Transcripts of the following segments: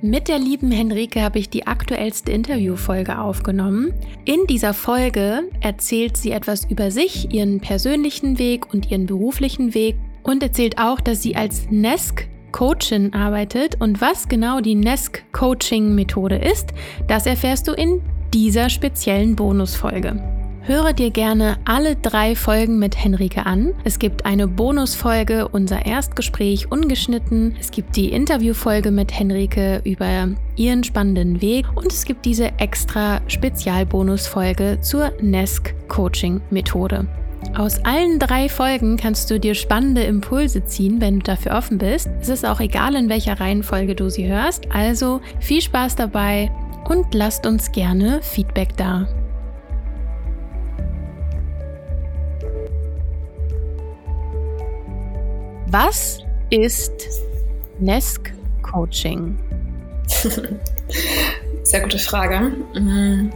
Mit der lieben Henrike habe ich die aktuellste Interviewfolge aufgenommen. In dieser Folge erzählt sie etwas über sich, ihren persönlichen Weg und ihren beruflichen Weg und erzählt auch, dass sie als NESC Coachin arbeitet und was genau die NESC Coaching Methode ist, das erfährst du in dieser speziellen Bonusfolge. Höre dir gerne alle drei Folgen mit Henrike an. Es gibt eine Bonusfolge, unser Erstgespräch ungeschnitten. Es gibt die Interviewfolge mit Henrike über ihren spannenden Weg und es gibt diese extra Spezialbonusfolge zur NESC Coaching Methode. Aus allen drei Folgen kannst du dir spannende Impulse ziehen, wenn du dafür offen bist. Es ist auch egal, in welcher Reihenfolge du sie hörst. Also viel Spaß dabei und lasst uns gerne Feedback da. Was ist NESC Coaching? Sehr gute Frage. Mhm.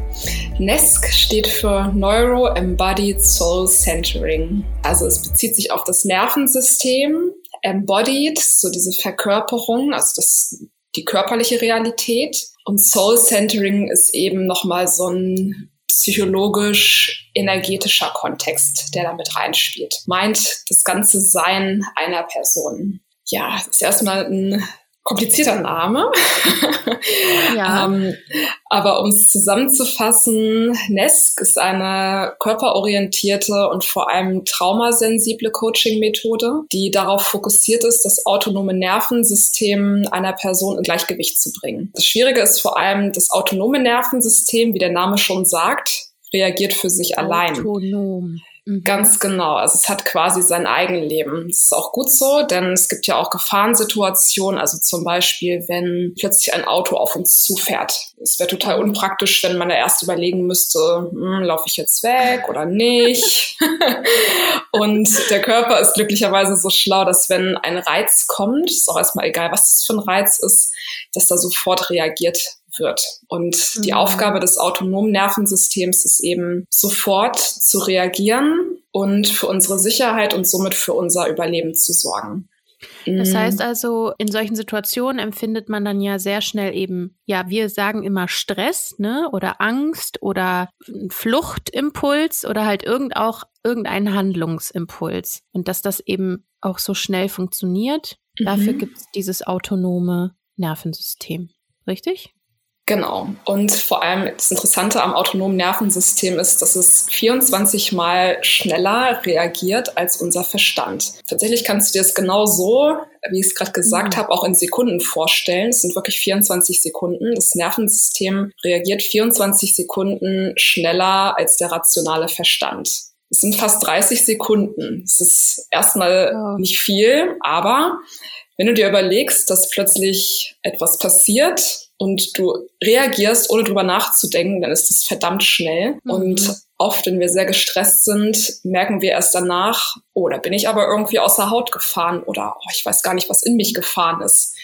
NESC steht für Neuro Embodied Soul Centering. Also es bezieht sich auf das Nervensystem. Embodied, so diese Verkörperung, also das, die körperliche Realität. Und Soul Centering ist eben nochmal so ein psychologisch-energetischer Kontext, der damit reinspielt. Meint das ganze Sein einer Person. Ja, das ist erstmal ein komplizierter Name. Ja. ähm, aber um es zusammenzufassen, NESC ist eine körperorientierte und vor allem traumasensible Coaching-Methode, die darauf fokussiert ist, das autonome Nervensystem einer Person in Gleichgewicht zu bringen. Das Schwierige ist vor allem, das autonome Nervensystem, wie der Name schon sagt, reagiert für sich allein. Mhm. Ganz genau. Also es hat quasi sein Eigenleben. Das ist auch gut so, denn es gibt ja auch Gefahrensituationen. Also zum Beispiel, wenn plötzlich ein Auto auf uns zufährt. Es wäre total unpraktisch, wenn man da erst überlegen müsste, hm, laufe ich jetzt weg oder nicht. und der Körper ist glücklicherweise so schlau, dass wenn ein Reiz kommt, ist auch erstmal egal, was das für ein Reiz ist, dass da sofort reagiert wird. Und mhm. die Aufgabe des autonomen Nervensystems ist eben sofort zu reagieren und für unsere Sicherheit und somit für unser Überleben zu sorgen. Das mhm. heißt also, in solchen Situationen empfindet man dann ja sehr schnell eben, ja, wir sagen immer Stress, ne, oder Angst oder Fluchtimpuls oder halt irgend auch irgendeinen Handlungsimpuls. Und dass das eben auch so schnell funktioniert, mhm. dafür gibt es dieses autonome Nervensystem. Richtig? Genau. Und vor allem das Interessante am autonomen Nervensystem ist, dass es 24 Mal schneller reagiert als unser Verstand. Tatsächlich kannst du dir das genau so, wie ich es gerade gesagt mhm. habe, auch in Sekunden vorstellen. Es sind wirklich 24 Sekunden. Das Nervensystem reagiert 24 Sekunden schneller als der rationale Verstand. Es sind fast 30 Sekunden. Es ist erstmal oh. nicht viel, aber wenn du dir überlegst, dass plötzlich etwas passiert, und du reagierst, ohne drüber nachzudenken, dann ist es verdammt schnell. Mhm. Und oft, wenn wir sehr gestresst sind, merken wir erst danach, oh, da bin ich aber irgendwie außer Haut gefahren oder oh, ich weiß gar nicht, was in mich gefahren ist.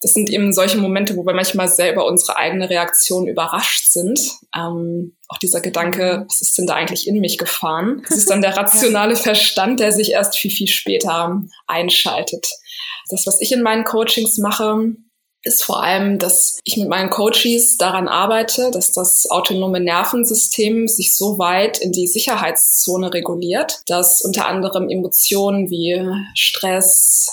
Das sind eben solche Momente, wo wir manchmal selber unsere eigene Reaktion überrascht sind. Ähm, auch dieser Gedanke, mhm. was ist denn da eigentlich in mich gefahren? Das ist dann der rationale Verstand, der sich erst viel, viel später einschaltet. Das, was ich in meinen Coachings mache, ist vor allem, dass ich mit meinen Coaches daran arbeite, dass das autonome Nervensystem sich so weit in die Sicherheitszone reguliert, dass unter anderem Emotionen wie Stress,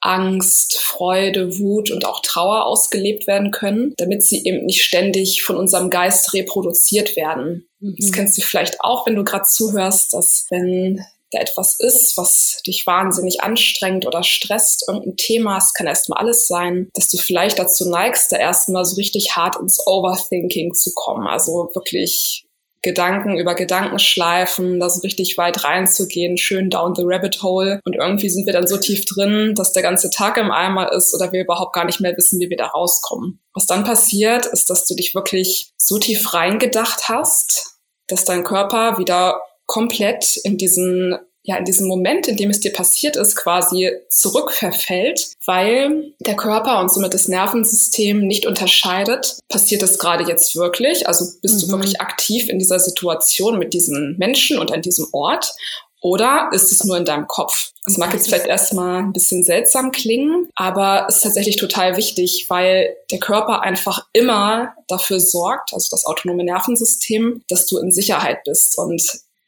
Angst, Freude, Wut und auch Trauer ausgelebt werden können, damit sie eben nicht ständig von unserem Geist reproduziert werden. Mhm. Das kennst du vielleicht auch, wenn du gerade zuhörst, dass wenn da etwas ist, was dich wahnsinnig anstrengt oder stresst, irgendein Thema, es kann erstmal alles sein, dass du vielleicht dazu neigst, da erstmal so richtig hart ins Overthinking zu kommen. Also wirklich Gedanken über Gedanken schleifen, da so richtig weit reinzugehen, schön down the rabbit hole. Und irgendwie sind wir dann so tief drin, dass der ganze Tag im Eimer ist oder wir überhaupt gar nicht mehr wissen, wie wir da rauskommen. Was dann passiert, ist, dass du dich wirklich so tief reingedacht hast, dass dein Körper wieder komplett in diesen ja, in diesem Moment, in dem es dir passiert ist, quasi zurückverfällt, weil der Körper und somit das Nervensystem nicht unterscheidet, passiert das gerade jetzt wirklich? Also bist mhm. du wirklich aktiv in dieser Situation mit diesen Menschen und an diesem Ort? Oder ist es nur in deinem Kopf? Das mag jetzt vielleicht erstmal ein bisschen seltsam klingen, aber ist tatsächlich total wichtig, weil der Körper einfach immer dafür sorgt, also das autonome Nervensystem, dass du in Sicherheit bist. Und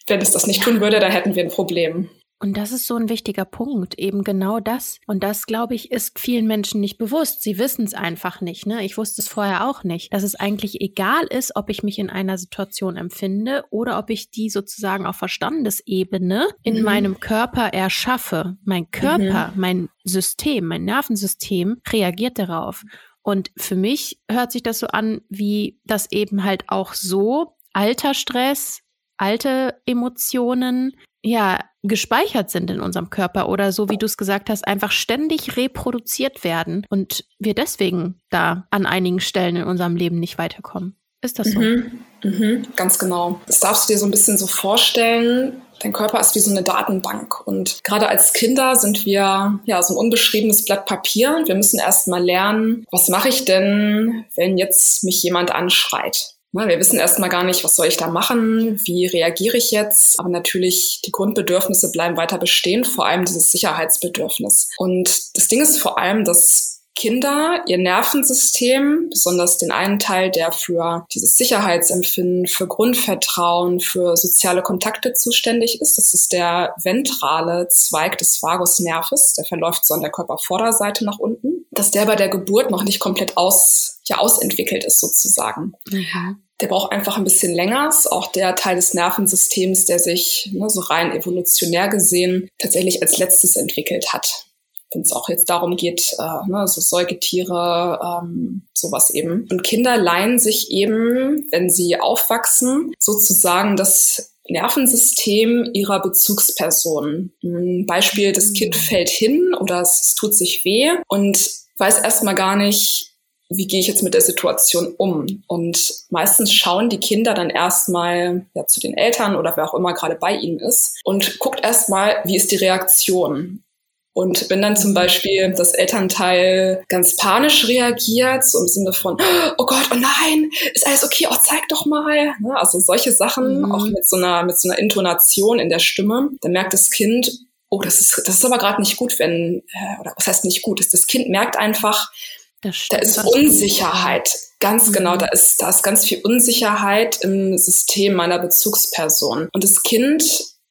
wenn es das nicht tun würde, dann hätten wir ein Problem. Und das ist so ein wichtiger Punkt, eben genau das. Und das, glaube ich, ist vielen Menschen nicht bewusst. Sie wissen es einfach nicht. Ne? Ich wusste es vorher auch nicht, dass es eigentlich egal ist, ob ich mich in einer Situation empfinde oder ob ich die sozusagen auf Verstandesebene in mhm. meinem Körper erschaffe. Mein Körper, mhm. mein System, mein Nervensystem reagiert darauf. Und für mich hört sich das so an, wie das eben halt auch so alter Stress, alte Emotionen, ja, gespeichert sind in unserem Körper oder so wie du es gesagt hast, einfach ständig reproduziert werden und wir deswegen da an einigen Stellen in unserem Leben nicht weiterkommen. Ist das so? Mhm, mhm, ganz genau. Das darfst du dir so ein bisschen so vorstellen. Dein Körper ist wie so eine Datenbank. Und gerade als Kinder sind wir ja so ein unbeschriebenes Blatt Papier. Und wir müssen erst mal lernen, was mache ich denn, wenn jetzt mich jemand anschreit? Wir wissen erstmal gar nicht, was soll ich da machen, wie reagiere ich jetzt. Aber natürlich, die Grundbedürfnisse bleiben weiter bestehen, vor allem dieses Sicherheitsbedürfnis. Und das Ding ist vor allem, dass Kinder ihr Nervensystem, besonders den einen Teil, der für dieses Sicherheitsempfinden, für Grundvertrauen, für soziale Kontakte zuständig ist. Das ist der ventrale Zweig des Vagusnerves. Der verläuft so an der Körpervorderseite nach unten. Dass der bei der Geburt noch nicht komplett aus, ja, ausentwickelt ist sozusagen. Mhm. Der braucht einfach ein bisschen länger. Ist auch der Teil des Nervensystems, der sich ne, so rein evolutionär gesehen tatsächlich als letztes entwickelt hat wenn es auch jetzt darum geht, äh, ne, so Säugetiere, ähm, sowas eben. Und Kinder leihen sich eben, wenn sie aufwachsen, sozusagen das Nervensystem ihrer Bezugsperson. Ein Beispiel, das Kind fällt hin oder es, es tut sich weh und weiß erstmal gar nicht, wie gehe ich jetzt mit der Situation um? Und meistens schauen die Kinder dann erstmal ja, zu den Eltern oder wer auch immer gerade bei ihnen ist und guckt erstmal, wie ist die Reaktion? Und wenn dann zum Beispiel das Elternteil ganz panisch reagiert, so im Sinne von, oh Gott, oh nein, ist alles okay, oh zeig doch mal. Ne, also solche Sachen, mhm. auch mit so einer, mit so einer Intonation in der Stimme, dann merkt das Kind, oh, das ist, das ist aber gerade nicht gut, wenn, äh, oder was heißt nicht gut, ist das Kind merkt einfach, da ist Unsicherheit. Ganz mhm. genau, da ist, da ist ganz viel Unsicherheit im System meiner Bezugsperson. Und das Kind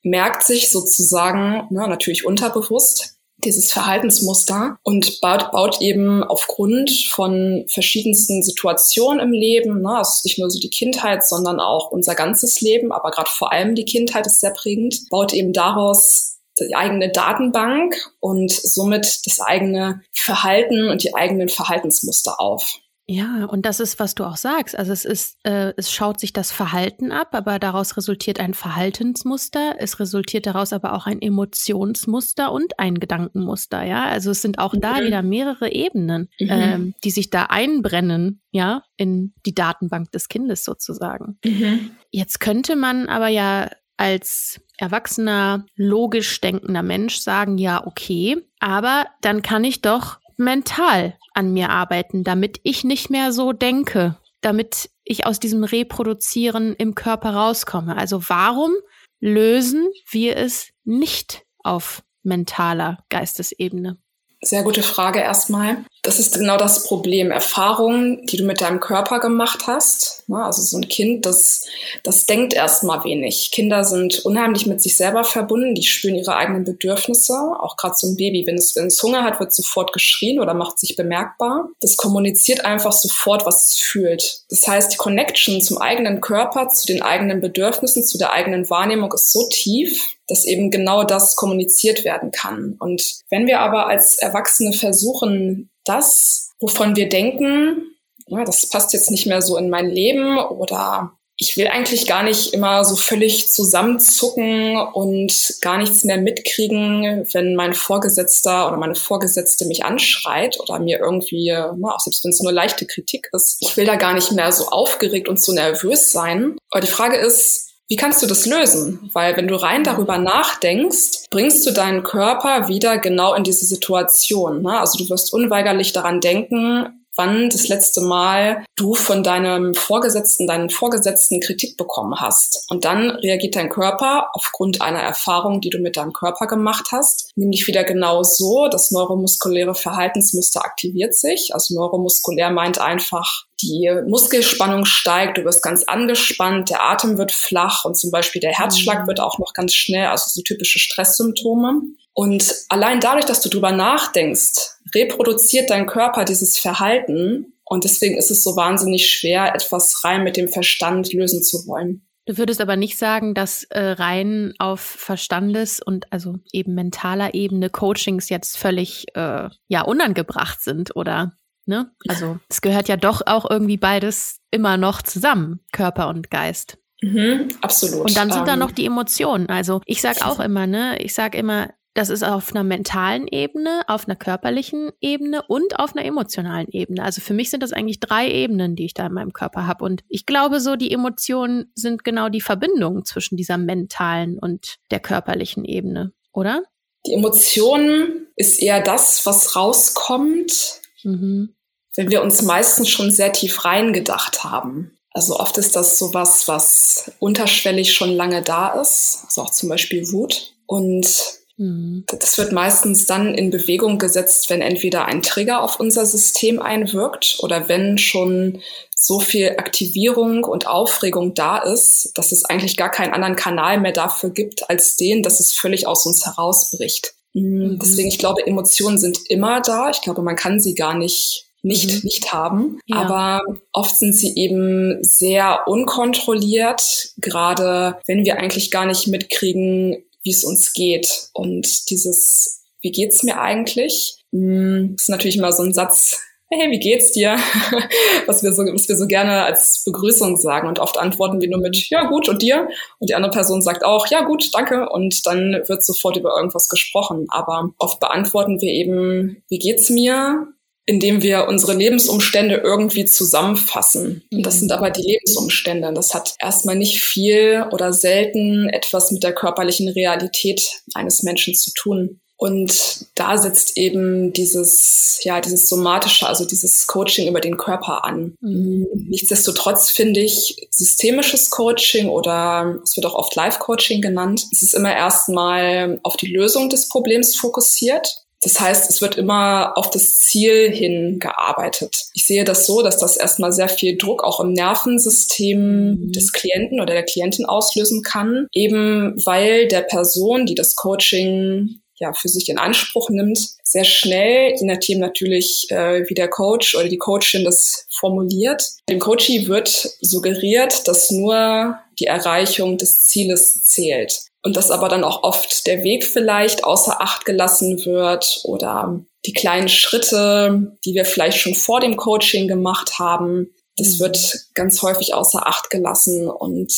merkt sich sozusagen, ne, natürlich unterbewusst, dieses Verhaltensmuster und baut, baut eben aufgrund von verschiedensten Situationen im Leben, ne, also nicht nur so die Kindheit, sondern auch unser ganzes Leben, aber gerade vor allem die Kindheit ist sehr prägend, baut eben daraus die eigene Datenbank und somit das eigene Verhalten und die eigenen Verhaltensmuster auf. Ja, und das ist, was du auch sagst. Also es ist, äh, es schaut sich das Verhalten ab, aber daraus resultiert ein Verhaltensmuster. Es resultiert daraus aber auch ein Emotionsmuster und ein Gedankenmuster. Ja, also es sind auch mhm. da wieder mehrere Ebenen, mhm. ähm, die sich da einbrennen, ja, in die Datenbank des Kindes sozusagen. Mhm. Jetzt könnte man aber ja als erwachsener, logisch denkender Mensch sagen, ja, okay, aber dann kann ich doch mental an mir arbeiten, damit ich nicht mehr so denke, damit ich aus diesem Reproduzieren im Körper rauskomme. Also warum lösen wir es nicht auf mentaler Geistesebene? Sehr gute Frage erstmal. Das ist genau das Problem. Erfahrungen, die du mit deinem Körper gemacht hast. Ne, also so ein Kind, das, das denkt erstmal wenig. Kinder sind unheimlich mit sich selber verbunden. Die spüren ihre eigenen Bedürfnisse. Auch gerade so ein Baby, wenn es, wenn es Hunger hat, wird sofort geschrien oder macht sich bemerkbar. Das kommuniziert einfach sofort, was es fühlt. Das heißt, die Connection zum eigenen Körper, zu den eigenen Bedürfnissen, zu der eigenen Wahrnehmung ist so tief, dass eben genau das kommuniziert werden kann. Und wenn wir aber als Erwachsene versuchen, das, wovon wir denken, ja, das passt jetzt nicht mehr so in mein Leben oder ich will eigentlich gar nicht immer so völlig zusammenzucken und gar nichts mehr mitkriegen, wenn mein Vorgesetzter oder meine Vorgesetzte mich anschreit oder mir irgendwie, auch selbst wenn es nur leichte Kritik ist, ich will da gar nicht mehr so aufgeregt und so nervös sein. Aber die Frage ist, wie kannst du das lösen? Weil wenn du rein darüber nachdenkst, bringst du deinen Körper wieder genau in diese Situation. Ne? Also du wirst unweigerlich daran denken, wann das letzte Mal du von deinem Vorgesetzten, deinen Vorgesetzten Kritik bekommen hast. Und dann reagiert dein Körper aufgrund einer Erfahrung, die du mit deinem Körper gemacht hast, nämlich wieder genau so, das neuromuskuläre Verhaltensmuster aktiviert sich. Also neuromuskulär meint einfach, die Muskelspannung steigt, du wirst ganz angespannt, der Atem wird flach und zum Beispiel der Herzschlag mhm. wird auch noch ganz schnell, also so typische Stresssymptome. Und allein dadurch, dass du drüber nachdenkst, reproduziert dein Körper dieses Verhalten und deswegen ist es so wahnsinnig schwer, etwas rein mit dem Verstand lösen zu wollen. Du würdest aber nicht sagen, dass äh, rein auf Verstandes- und also eben mentaler Ebene Coachings jetzt völlig äh, ja unangebracht sind, oder? Ne? Also es gehört ja doch auch irgendwie beides immer noch zusammen, Körper und Geist. Mhm, absolut. Und dann sind ähm, da noch die Emotionen. Also ich sage auch immer, ne, ich sage immer, das ist auf einer mentalen Ebene, auf einer körperlichen Ebene und auf einer emotionalen Ebene. Also für mich sind das eigentlich drei Ebenen, die ich da in meinem Körper habe. Und ich glaube, so die Emotionen sind genau die Verbindung zwischen dieser mentalen und der körperlichen Ebene, oder? Die Emotion ist eher das, was rauskommt, mhm. wenn wir uns meistens schon sehr tief reingedacht haben. Also oft ist das sowas, was unterschwellig schon lange da ist, also auch zum Beispiel Wut. Und Mhm. Das wird meistens dann in Bewegung gesetzt, wenn entweder ein Trigger auf unser System einwirkt oder wenn schon so viel Aktivierung und Aufregung da ist, dass es eigentlich gar keinen anderen Kanal mehr dafür gibt als den, dass es völlig aus uns herausbricht. Mhm. Deswegen, ich glaube, Emotionen sind immer da. Ich glaube, man kann sie gar nicht nicht, mhm. nicht haben. Ja. Aber oft sind sie eben sehr unkontrolliert, gerade wenn wir eigentlich gar nicht mitkriegen, wie es uns geht. Und dieses, wie geht's mir eigentlich? Hm, ist natürlich immer so ein Satz, hey, wie geht's dir? was wir so, was wir so gerne als Begrüßung sagen. Und oft antworten wir nur mit, ja, gut, und dir? Und die andere Person sagt auch, ja, gut, danke. Und dann wird sofort über irgendwas gesprochen. Aber oft beantworten wir eben, wie geht's mir? Indem wir unsere Lebensumstände irgendwie zusammenfassen. Und das sind aber die Lebensumstände. Das hat erstmal nicht viel oder selten etwas mit der körperlichen Realität eines Menschen zu tun. Und da setzt eben dieses, ja, dieses somatische, also dieses Coaching über den Körper an. Mhm. Nichtsdestotrotz finde ich systemisches Coaching oder es wird auch oft Life-Coaching genannt. Es ist immer erstmal auf die Lösung des Problems fokussiert. Das heißt, es wird immer auf das Ziel hin gearbeitet. Ich sehe das so, dass das erstmal sehr viel Druck auch im Nervensystem mhm. des Klienten oder der Klientin auslösen kann, eben weil der Person, die das Coaching ja für sich in Anspruch nimmt, sehr schnell, je nachdem natürlich, äh, wie der Coach oder die Coachin das formuliert. Dem Coachie wird suggeriert, dass nur die Erreichung des Zieles zählt und dass aber dann auch oft der Weg vielleicht außer Acht gelassen wird oder die kleinen Schritte, die wir vielleicht schon vor dem Coaching gemacht haben, das mhm. wird ganz häufig außer Acht gelassen und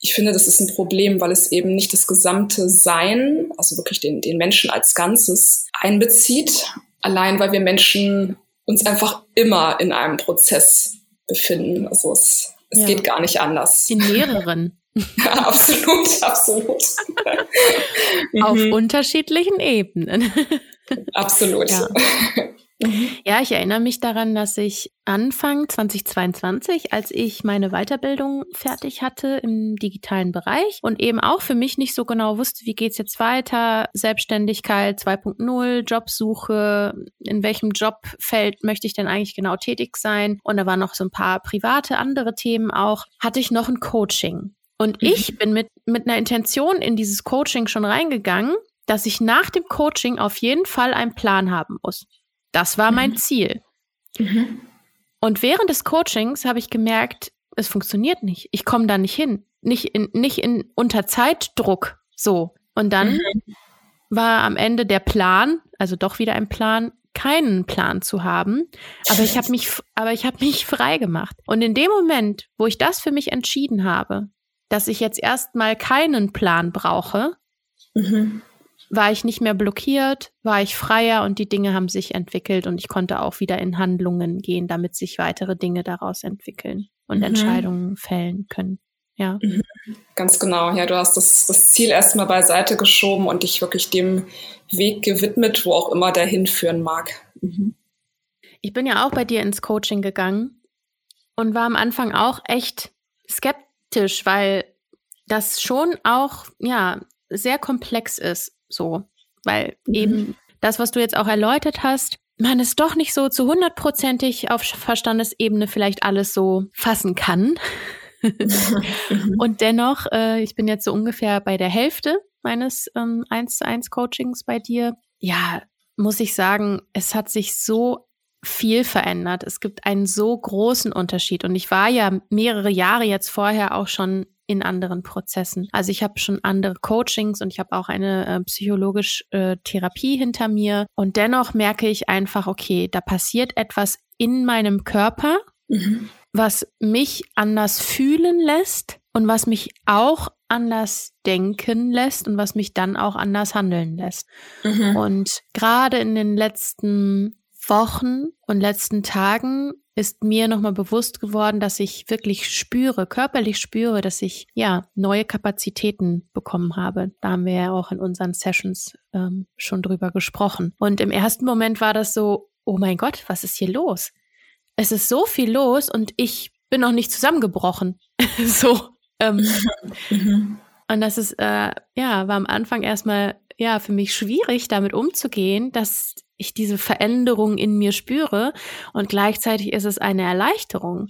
ich finde, das ist ein Problem, weil es eben nicht das gesamte Sein, also wirklich den, den Menschen als Ganzes einbezieht, allein weil wir Menschen uns einfach immer in einem Prozess befinden. Also es, es ja. geht gar nicht anders. In mehreren. Ja, absolut, absolut. Auf mhm. unterschiedlichen Ebenen. Absolut. Ja. Ja, ich erinnere mich daran, dass ich Anfang 2022, als ich meine Weiterbildung fertig hatte im digitalen Bereich und eben auch für mich nicht so genau wusste, wie geht's jetzt weiter, Selbstständigkeit 2.0, Jobsuche, in welchem Jobfeld möchte ich denn eigentlich genau tätig sein und da waren noch so ein paar private andere Themen auch, hatte ich noch ein Coaching. Und mhm. ich bin mit, mit einer Intention in dieses Coaching schon reingegangen, dass ich nach dem Coaching auf jeden Fall einen Plan haben muss. Das war mein mhm. Ziel. Mhm. Und während des Coachings habe ich gemerkt, es funktioniert nicht. Ich komme da nicht hin. Nicht in, nicht in unter Zeitdruck. So. Und dann mhm. war am Ende der Plan, also doch wieder ein Plan, keinen Plan zu haben. Aber ich habe mich, aber ich habe mich frei gemacht. Und in dem Moment, wo ich das für mich entschieden habe, dass ich jetzt erstmal keinen Plan brauche, mhm. war ich nicht mehr blockiert, war ich freier und die Dinge haben sich entwickelt und ich konnte auch wieder in Handlungen gehen, damit sich weitere Dinge daraus entwickeln und mhm. Entscheidungen fällen können. Ja. Mhm. Ganz genau. Ja, du hast das, das Ziel erstmal beiseite geschoben und dich wirklich dem Weg gewidmet, wo auch immer der hinführen mag. Mhm. Ich bin ja auch bei dir ins Coaching gegangen und war am Anfang auch echt skeptisch, weil das schon auch, ja, sehr komplex ist, so. Weil mhm. eben das, was du jetzt auch erläutert hast, man es doch nicht so zu hundertprozentig auf Verstandesebene vielleicht alles so fassen kann. Mhm. und dennoch, äh, ich bin jetzt so ungefähr bei der Hälfte meines ähm, 1 zu 1 Coachings bei dir. Ja, muss ich sagen, es hat sich so viel verändert. Es gibt einen so großen Unterschied. Und ich war ja mehrere Jahre jetzt vorher auch schon in anderen Prozessen. Also ich habe schon andere Coachings und ich habe auch eine äh, psychologische äh, Therapie hinter mir. Und dennoch merke ich einfach, okay, da passiert etwas in meinem Körper, mhm. was mich anders fühlen lässt und was mich auch anders denken lässt und was mich dann auch anders handeln lässt. Mhm. Und gerade in den letzten Wochen und letzten Tagen ist mir nochmal bewusst geworden, dass ich wirklich spüre, körperlich spüre, dass ich ja neue Kapazitäten bekommen habe. Da haben wir ja auch in unseren Sessions ähm, schon drüber gesprochen. Und im ersten Moment war das so, oh mein Gott, was ist hier los? Es ist so viel los und ich bin noch nicht zusammengebrochen. so. Ähm, mhm. Und das ist, äh, ja, war am Anfang erstmal, ja, für mich schwierig, damit umzugehen, dass ich diese Veränderung in mir spüre und gleichzeitig ist es eine Erleichterung.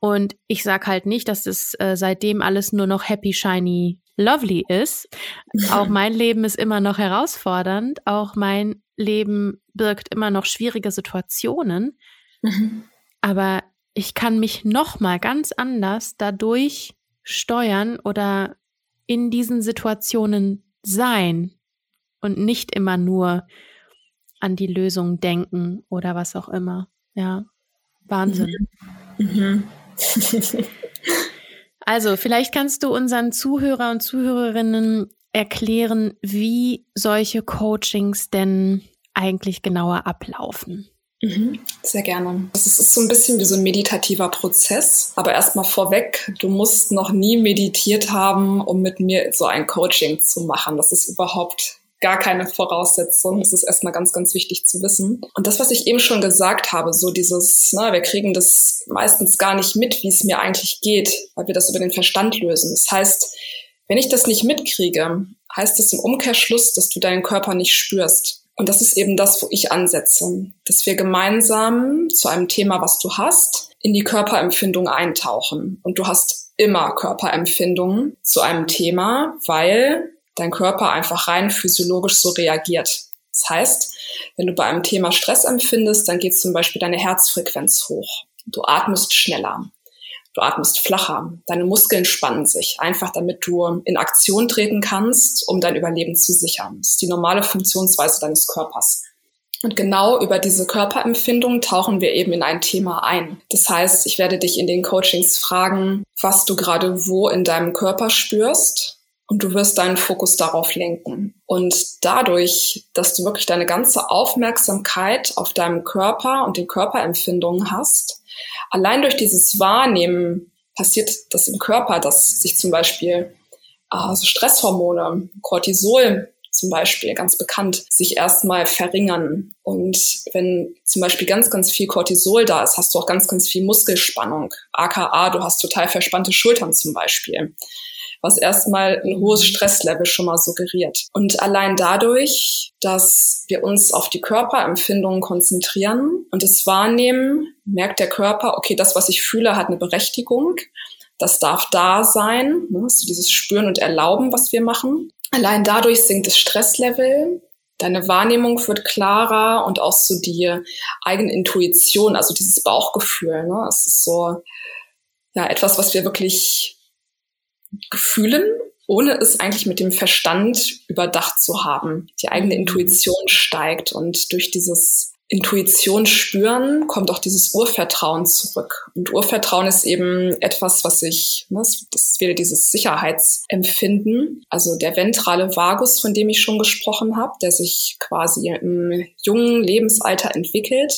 Und ich sag halt nicht, dass es äh, seitdem alles nur noch happy, shiny, lovely ist. Auch mein Leben ist immer noch herausfordernd. Auch mein Leben birgt immer noch schwierige Situationen. Mhm. Aber ich kann mich noch mal ganz anders dadurch steuern oder in diesen Situationen sein und nicht immer nur an die Lösung denken oder was auch immer. Ja, Wahnsinn. Mhm. also, vielleicht kannst du unseren Zuhörer und Zuhörerinnen erklären, wie solche Coachings denn eigentlich genauer ablaufen. Mhm, sehr gerne. Das ist so ein bisschen wie so ein meditativer Prozess. Aber erstmal vorweg, du musst noch nie meditiert haben, um mit mir so ein Coaching zu machen. Das ist überhaupt gar keine Voraussetzung. Das ist erstmal ganz, ganz wichtig zu wissen. Und das, was ich eben schon gesagt habe, so dieses, ne, wir kriegen das meistens gar nicht mit, wie es mir eigentlich geht, weil wir das über den Verstand lösen. Das heißt, wenn ich das nicht mitkriege, heißt es im Umkehrschluss, dass du deinen Körper nicht spürst. Und das ist eben das, wo ich ansetze, dass wir gemeinsam zu einem Thema, was du hast, in die Körperempfindung eintauchen. Und du hast immer Körperempfindungen zu einem Thema, weil dein Körper einfach rein physiologisch so reagiert. Das heißt, wenn du bei einem Thema Stress empfindest, dann geht zum Beispiel deine Herzfrequenz hoch. Du atmest schneller. Du atmest flacher. Deine Muskeln spannen sich, einfach damit du in Aktion treten kannst, um dein Überleben zu sichern. Das ist die normale Funktionsweise deines Körpers. Und genau über diese Körperempfindung tauchen wir eben in ein Thema ein. Das heißt, ich werde dich in den Coachings fragen, was du gerade wo in deinem Körper spürst, und du wirst deinen Fokus darauf lenken. Und dadurch, dass du wirklich deine ganze Aufmerksamkeit auf deinem Körper und den Körperempfindungen hast, allein durch dieses Wahrnehmen passiert das im Körper, dass sich zum Beispiel also Stresshormone, Cortisol zum Beispiel, ganz bekannt, sich erstmal verringern. Und wenn zum Beispiel ganz, ganz viel Cortisol da ist, hast du auch ganz, ganz viel Muskelspannung. AKA, du hast total verspannte Schultern zum Beispiel was erstmal ein hohes Stresslevel schon mal suggeriert. Und allein dadurch, dass wir uns auf die Körperempfindungen konzentrieren und es wahrnehmen, merkt der Körper, okay, das, was ich fühle, hat eine Berechtigung. Das darf da sein, ne? so dieses Spüren und Erlauben, was wir machen. Allein dadurch sinkt das Stresslevel, deine Wahrnehmung wird klarer und auch so die eigene Intuition, also dieses Bauchgefühl. Ne? Es ist so ja etwas, was wir wirklich Gefühlen, ohne es eigentlich mit dem Verstand überdacht zu haben. Die eigene mhm. Intuition steigt und durch dieses Intuition spüren kommt auch dieses Urvertrauen zurück. Und Urvertrauen ist eben etwas, was ich, ne, das ist wieder dieses Sicherheitsempfinden, also der ventrale Vagus, von dem ich schon gesprochen habe, der sich quasi im jungen Lebensalter entwickelt,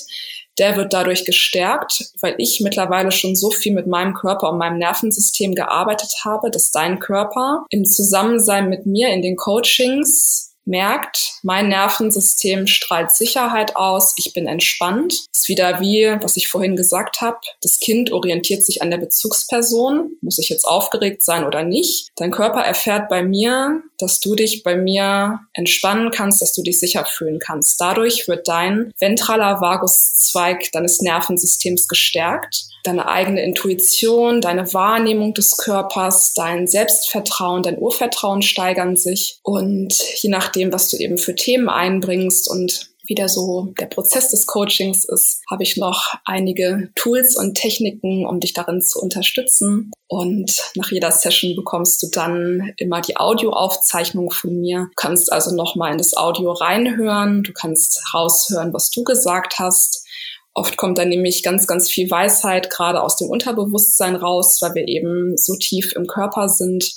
der wird dadurch gestärkt, weil ich mittlerweile schon so viel mit meinem Körper und meinem Nervensystem gearbeitet habe, dass dein Körper im Zusammensein mit mir in den Coachings merkt, mein Nervensystem strahlt Sicherheit aus, ich bin entspannt. Ist wieder wie, was ich vorhin gesagt habe, das Kind orientiert sich an der Bezugsperson, muss ich jetzt aufgeregt sein oder nicht. Dein Körper erfährt bei mir, dass du dich bei mir entspannen kannst, dass du dich sicher fühlen kannst. Dadurch wird dein ventraler Vaguszweig deines Nervensystems gestärkt deine eigene Intuition, deine Wahrnehmung des Körpers, dein Selbstvertrauen, dein Urvertrauen steigern sich. Und je nachdem, was du eben für Themen einbringst und wie der so der Prozess des Coachings ist, habe ich noch einige Tools und Techniken, um dich darin zu unterstützen. Und nach jeder Session bekommst du dann immer die Audioaufzeichnung von mir. Du kannst also nochmal in das Audio reinhören. Du kannst raushören, was du gesagt hast. Oft kommt dann nämlich ganz, ganz viel Weisheit gerade aus dem Unterbewusstsein raus, weil wir eben so tief im Körper sind,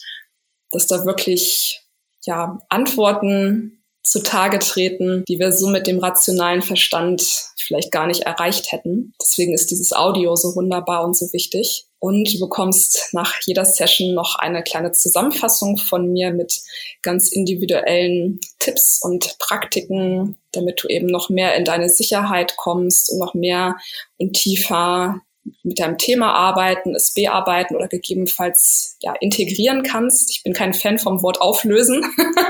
dass da wirklich ja Antworten zutage treten, die wir so mit dem rationalen Verstand vielleicht gar nicht erreicht hätten. Deswegen ist dieses Audio so wunderbar und so wichtig. Und du bekommst nach jeder Session noch eine kleine Zusammenfassung von mir mit ganz individuellen Tipps und Praktiken, damit du eben noch mehr in deine Sicherheit kommst und noch mehr und tiefer mit deinem Thema arbeiten, es bearbeiten oder gegebenenfalls ja, integrieren kannst. Ich bin kein Fan vom Wort auflösen,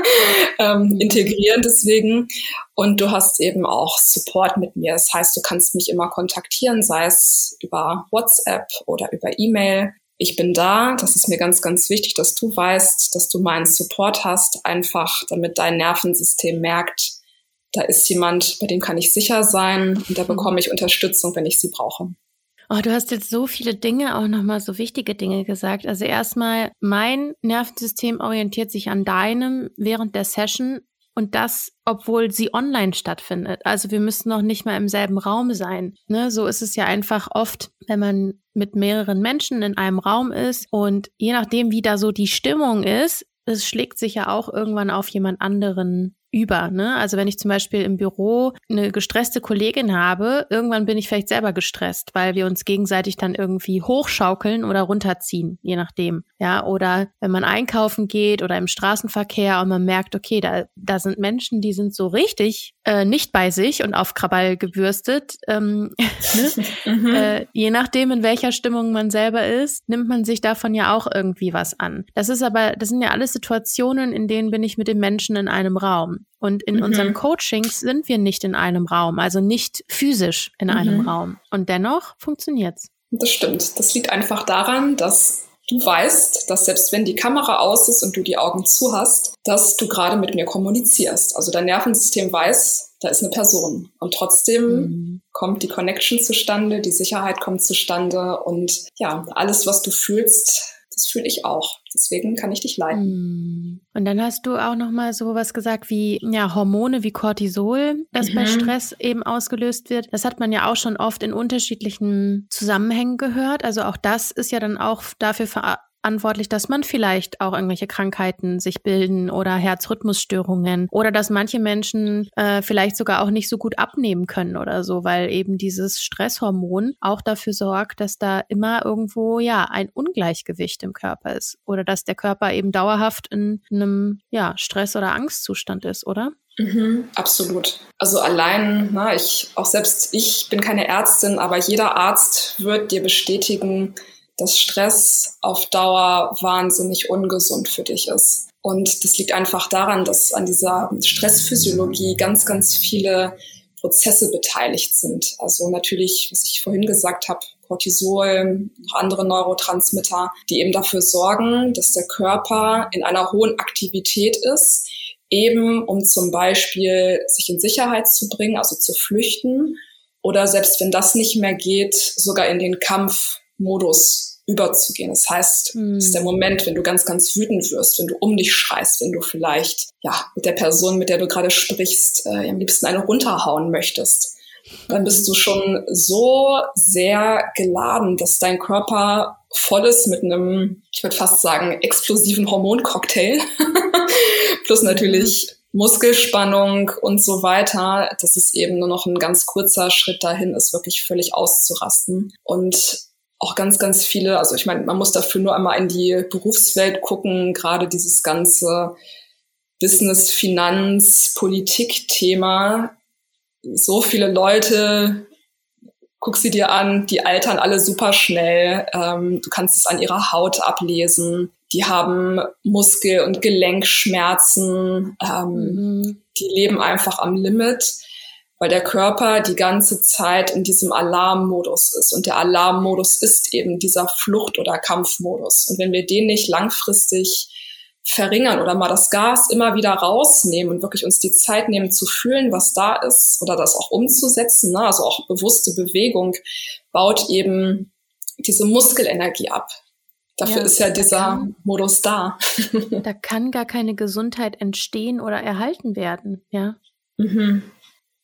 ähm, integrieren deswegen. Und du hast eben auch Support mit mir. Das heißt, du kannst mich immer kontaktieren, sei es über WhatsApp oder über E-Mail. Ich bin da. Das ist mir ganz, ganz wichtig, dass du weißt, dass du meinen Support hast, einfach damit dein Nervensystem merkt, da ist jemand, bei dem kann ich sicher sein und da mhm. bekomme ich Unterstützung, wenn ich sie brauche. Oh, du hast jetzt so viele Dinge, auch nochmal so wichtige Dinge gesagt. Also erstmal, mein Nervensystem orientiert sich an deinem während der Session und das, obwohl sie online stattfindet. Also wir müssen noch nicht mal im selben Raum sein. Ne? So ist es ja einfach oft, wenn man mit mehreren Menschen in einem Raum ist und je nachdem, wie da so die Stimmung ist, es schlägt sich ja auch irgendwann auf jemand anderen über. Ne? Also wenn ich zum Beispiel im Büro eine gestresste Kollegin habe, irgendwann bin ich vielleicht selber gestresst, weil wir uns gegenseitig dann irgendwie hochschaukeln oder runterziehen, je nachdem. Ja, oder wenn man einkaufen geht oder im Straßenverkehr und man merkt, okay, da, da sind Menschen, die sind so richtig äh, nicht bei sich und auf Krawall gebürstet. Ähm, ne? mhm. äh, je nachdem, in welcher Stimmung man selber ist, nimmt man sich davon ja auch irgendwie was an. Das ist aber, das sind ja alles Situationen, in denen bin ich mit den Menschen in einem Raum. Und in mhm. unseren Coachings sind wir nicht in einem Raum, also nicht physisch in mhm. einem Raum. Und dennoch funktioniert's. Das stimmt. Das liegt einfach daran, dass du weißt, dass selbst wenn die Kamera aus ist und du die Augen zu hast, dass du gerade mit mir kommunizierst. Also dein Nervensystem weiß, da ist eine Person. Und trotzdem mhm. kommt die Connection zustande, die Sicherheit kommt zustande und ja, alles, was du fühlst, das fühle ich auch. Deswegen kann ich dich leiten. Hm. Und dann hast du auch noch mal so was gesagt wie ja Hormone wie Cortisol, das mhm. bei Stress eben ausgelöst wird. Das hat man ja auch schon oft in unterschiedlichen Zusammenhängen gehört. Also auch das ist ja dann auch dafür verantwortlich verantwortlich, dass man vielleicht auch irgendwelche Krankheiten sich bilden oder Herzrhythmusstörungen oder dass manche Menschen äh, vielleicht sogar auch nicht so gut abnehmen können oder so, weil eben dieses Stresshormon auch dafür sorgt, dass da immer irgendwo ja ein Ungleichgewicht im Körper ist oder dass der Körper eben dauerhaft in einem ja Stress- oder Angstzustand ist, oder? Mhm, absolut. Also allein, na, ich auch selbst ich bin keine Ärztin, aber jeder Arzt wird dir bestätigen, dass Stress auf Dauer wahnsinnig ungesund für dich ist. Und das liegt einfach daran, dass an dieser Stressphysiologie ganz, ganz viele Prozesse beteiligt sind. Also natürlich, was ich vorhin gesagt habe, Cortisol, noch andere Neurotransmitter, die eben dafür sorgen, dass der Körper in einer hohen Aktivität ist, eben um zum Beispiel sich in Sicherheit zu bringen, also zu flüchten oder selbst wenn das nicht mehr geht, sogar in den Kampf Modus überzugehen. Das heißt, mhm. ist der Moment, wenn du ganz, ganz wütend wirst, wenn du um dich schreist, wenn du vielleicht ja mit der Person, mit der du gerade sprichst, äh, am liebsten eine runterhauen möchtest. Dann bist du schon so sehr geladen, dass dein Körper voll ist mit einem, ich würde fast sagen, explosiven Hormoncocktail. Plus natürlich. Muskelspannung und so weiter, dass es eben nur noch ein ganz kurzer Schritt dahin ist, wirklich völlig auszurasten. Und auch ganz, ganz viele, also ich meine, man muss dafür nur einmal in die Berufswelt gucken, gerade dieses ganze Business, Finanz, Politik-Thema. So viele Leute, guck sie dir an, die altern alle super schnell. Ähm, du kannst es an ihrer Haut ablesen. Die haben Muskel- und Gelenkschmerzen. Ähm, mhm. Die leben einfach am Limit weil der Körper die ganze Zeit in diesem Alarmmodus ist. Und der Alarmmodus ist eben dieser Flucht- oder Kampfmodus. Und wenn wir den nicht langfristig verringern oder mal das Gas immer wieder rausnehmen und wirklich uns die Zeit nehmen zu fühlen, was da ist oder das auch umzusetzen, ne? also auch bewusste Bewegung, baut eben diese Muskelenergie ab. Dafür ja, ist ja dieser kann, Modus da. da kann gar keine Gesundheit entstehen oder erhalten werden, ja. Mhm.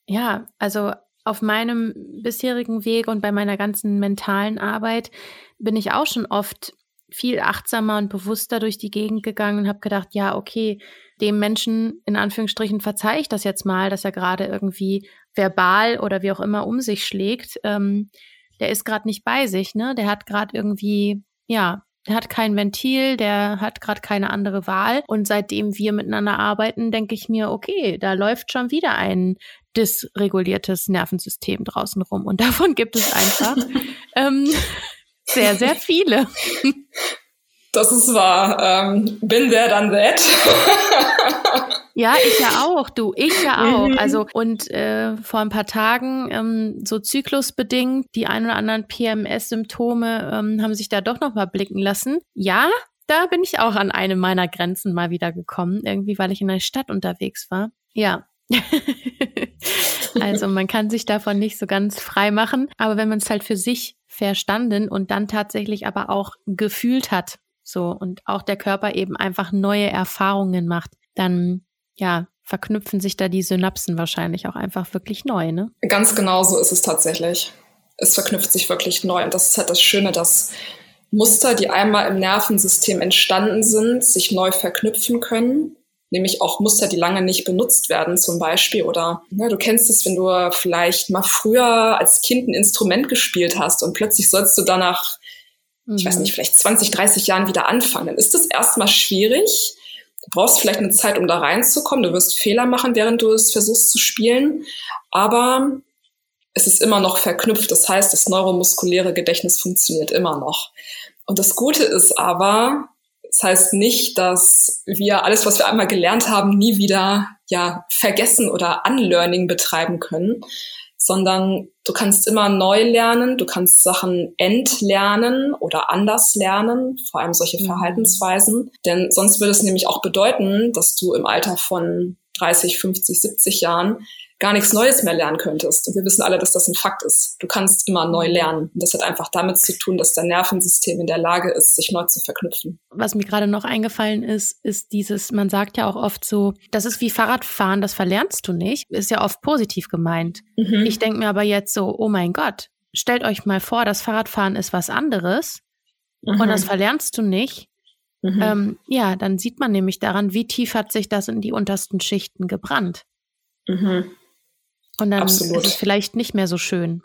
Ja, also auf meinem bisherigen Weg und bei meiner ganzen mentalen Arbeit bin ich auch schon oft viel achtsamer und bewusster durch die Gegend gegangen und habe gedacht, ja, okay, dem Menschen in Anführungsstrichen verzeihe ich das jetzt mal, dass er gerade irgendwie verbal oder wie auch immer um sich schlägt. Ähm, der ist gerade nicht bei sich, ne? Der hat gerade irgendwie, ja, hat kein Ventil, der hat gerade keine andere Wahl. Und seitdem wir miteinander arbeiten, denke ich mir, okay, da läuft schon wieder ein dysreguliertes Nervensystem draußen rum. Und davon gibt es einfach ähm, sehr, sehr viele. Das ist wahr. Ähm, bin there, done that. ja, ich ja auch, du, ich ja auch. Mhm. Also und äh, vor ein paar Tagen ähm, so zyklusbedingt die ein oder anderen PMS-Symptome ähm, haben sich da doch noch mal blicken lassen. Ja, da bin ich auch an eine meiner Grenzen mal wieder gekommen, irgendwie, weil ich in der Stadt unterwegs war. Ja, also man kann sich davon nicht so ganz frei machen, aber wenn man es halt für sich verstanden und dann tatsächlich aber auch gefühlt hat, so und auch der Körper eben einfach neue Erfahrungen macht, dann ja, verknüpfen sich da die Synapsen wahrscheinlich auch einfach wirklich neu, ne? Ganz genau so ist es tatsächlich. Es verknüpft sich wirklich neu und das ist halt das Schöne, dass Muster, die einmal im Nervensystem entstanden sind, sich neu verknüpfen können nämlich auch Muster, die lange nicht benutzt werden zum Beispiel. Oder ne, du kennst es, wenn du vielleicht mal früher als Kind ein Instrument gespielt hast und plötzlich sollst du danach. Ich weiß mhm. nicht, vielleicht 20, 30 Jahren wieder anfangen. Dann ist das erstmal schwierig. Du brauchst vielleicht eine Zeit, um da reinzukommen. Du wirst Fehler machen, während du es versuchst zu spielen. Aber es ist immer noch verknüpft. Das heißt, das neuromuskuläre Gedächtnis funktioniert immer noch. Und das Gute ist aber, das heißt nicht, dass wir alles, was wir einmal gelernt haben, nie wieder ja vergessen oder Unlearning betreiben können, sondern du kannst immer neu lernen, du kannst Sachen entlernen oder anders lernen, vor allem solche mhm. Verhaltensweisen, denn sonst würde es nämlich auch bedeuten, dass du im Alter von 30, 50, 70 Jahren gar nichts Neues mehr lernen könntest. Und wir wissen alle, dass das ein Fakt ist. Du kannst immer neu lernen. Und das hat einfach damit zu tun, dass dein Nervensystem in der Lage ist, sich neu zu verknüpfen. Was mir gerade noch eingefallen ist, ist dieses, man sagt ja auch oft so, das ist wie Fahrradfahren, das verlernst du nicht. Ist ja oft positiv gemeint. Mhm. Ich denke mir aber jetzt so, oh mein Gott, stellt euch mal vor, das Fahrradfahren ist was anderes mhm. und das verlernst du nicht. Mhm. Ähm, ja, dann sieht man nämlich daran, wie tief hat sich das in die untersten Schichten gebrannt. Mhm. Und dann Absolut. ist es vielleicht nicht mehr so schön.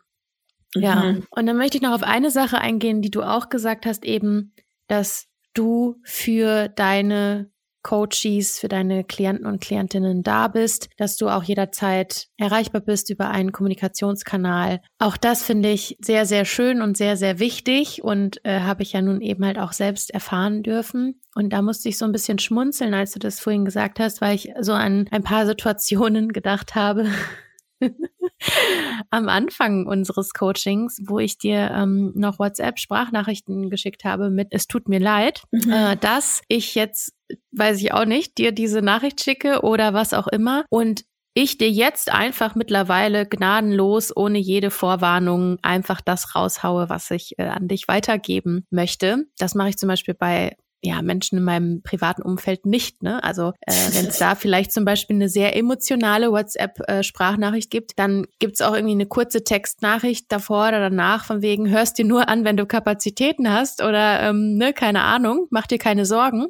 Mhm. Ja. Und dann möchte ich noch auf eine Sache eingehen, die du auch gesagt hast, eben, dass du für deine Coaches, für deine Klienten und Klientinnen da bist, dass du auch jederzeit erreichbar bist über einen Kommunikationskanal. Auch das finde ich sehr, sehr schön und sehr, sehr wichtig und äh, habe ich ja nun eben halt auch selbst erfahren dürfen. Und da musste ich so ein bisschen schmunzeln, als du das vorhin gesagt hast, weil ich so an ein paar Situationen gedacht habe, am Anfang unseres Coachings, wo ich dir ähm, noch WhatsApp-Sprachnachrichten geschickt habe mit Es tut mir leid, mhm. äh, dass ich jetzt, weiß ich auch nicht, dir diese Nachricht schicke oder was auch immer und ich dir jetzt einfach mittlerweile gnadenlos, ohne jede Vorwarnung, einfach das raushaue, was ich äh, an dich weitergeben möchte. Das mache ich zum Beispiel bei ja, Menschen in meinem privaten Umfeld nicht. Ne? Also äh, wenn es da vielleicht zum Beispiel eine sehr emotionale WhatsApp-Sprachnachricht gibt, dann gibt es auch irgendwie eine kurze Textnachricht davor oder danach, von wegen, hörst dir nur an, wenn du Kapazitäten hast oder ähm, ne, keine Ahnung, mach dir keine Sorgen.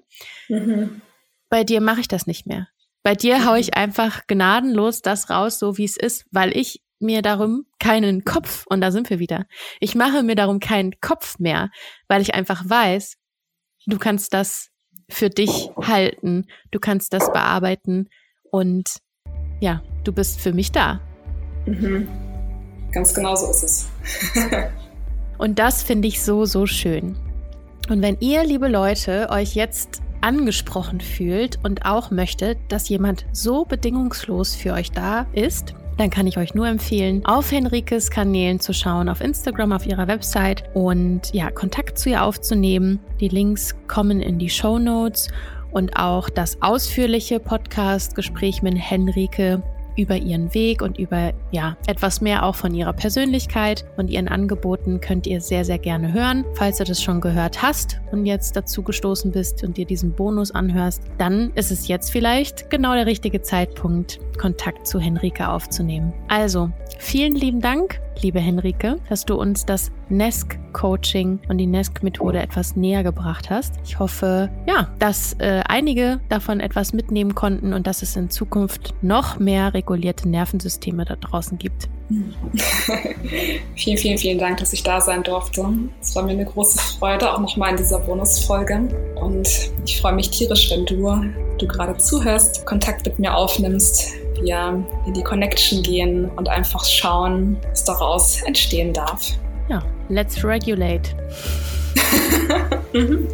Mhm. Bei dir mache ich das nicht mehr. Bei dir hau ich mhm. einfach gnadenlos das raus, so wie es ist, weil ich mir darum keinen Kopf, und da sind wir wieder, ich mache mir darum keinen Kopf mehr, weil ich einfach weiß, du kannst das für dich halten. Du kannst das bearbeiten und ja, du bist für mich da. Mhm. Ganz genau so ist es. und das finde ich so, so schön. Und wenn ihr, liebe Leute, euch jetzt angesprochen fühlt und auch möchtet, dass jemand so bedingungslos für euch da ist, dann kann ich euch nur empfehlen, auf Henrikes Kanälen zu schauen, auf Instagram, auf ihrer Website und ja, Kontakt zu ihr aufzunehmen. Die Links kommen in die Show Notes und auch das ausführliche Podcast-Gespräch mit Henrike über ihren Weg und über ja, etwas mehr auch von ihrer Persönlichkeit und ihren Angeboten könnt ihr sehr, sehr gerne hören. Falls du das schon gehört hast und jetzt dazu gestoßen bist und dir diesen Bonus anhörst, dann ist es jetzt vielleicht genau der richtige Zeitpunkt, Kontakt zu Henrike aufzunehmen. Also, vielen lieben Dank liebe Henrike, dass du uns das NESC-Coaching und die NESC-Methode etwas näher gebracht hast. Ich hoffe, ja, dass äh, einige davon etwas mitnehmen konnten und dass es in Zukunft noch mehr regulierte Nervensysteme da draußen gibt. vielen, vielen, vielen Dank, dass ich da sein durfte. Es war mir eine große Freude, auch nochmal in dieser Bonusfolge. Und ich freue mich tierisch, wenn du, du gerade zuhörst, Kontakt mit mir aufnimmst wir in die Connection gehen und einfach schauen, was daraus entstehen darf. Ja, let's regulate. mhm.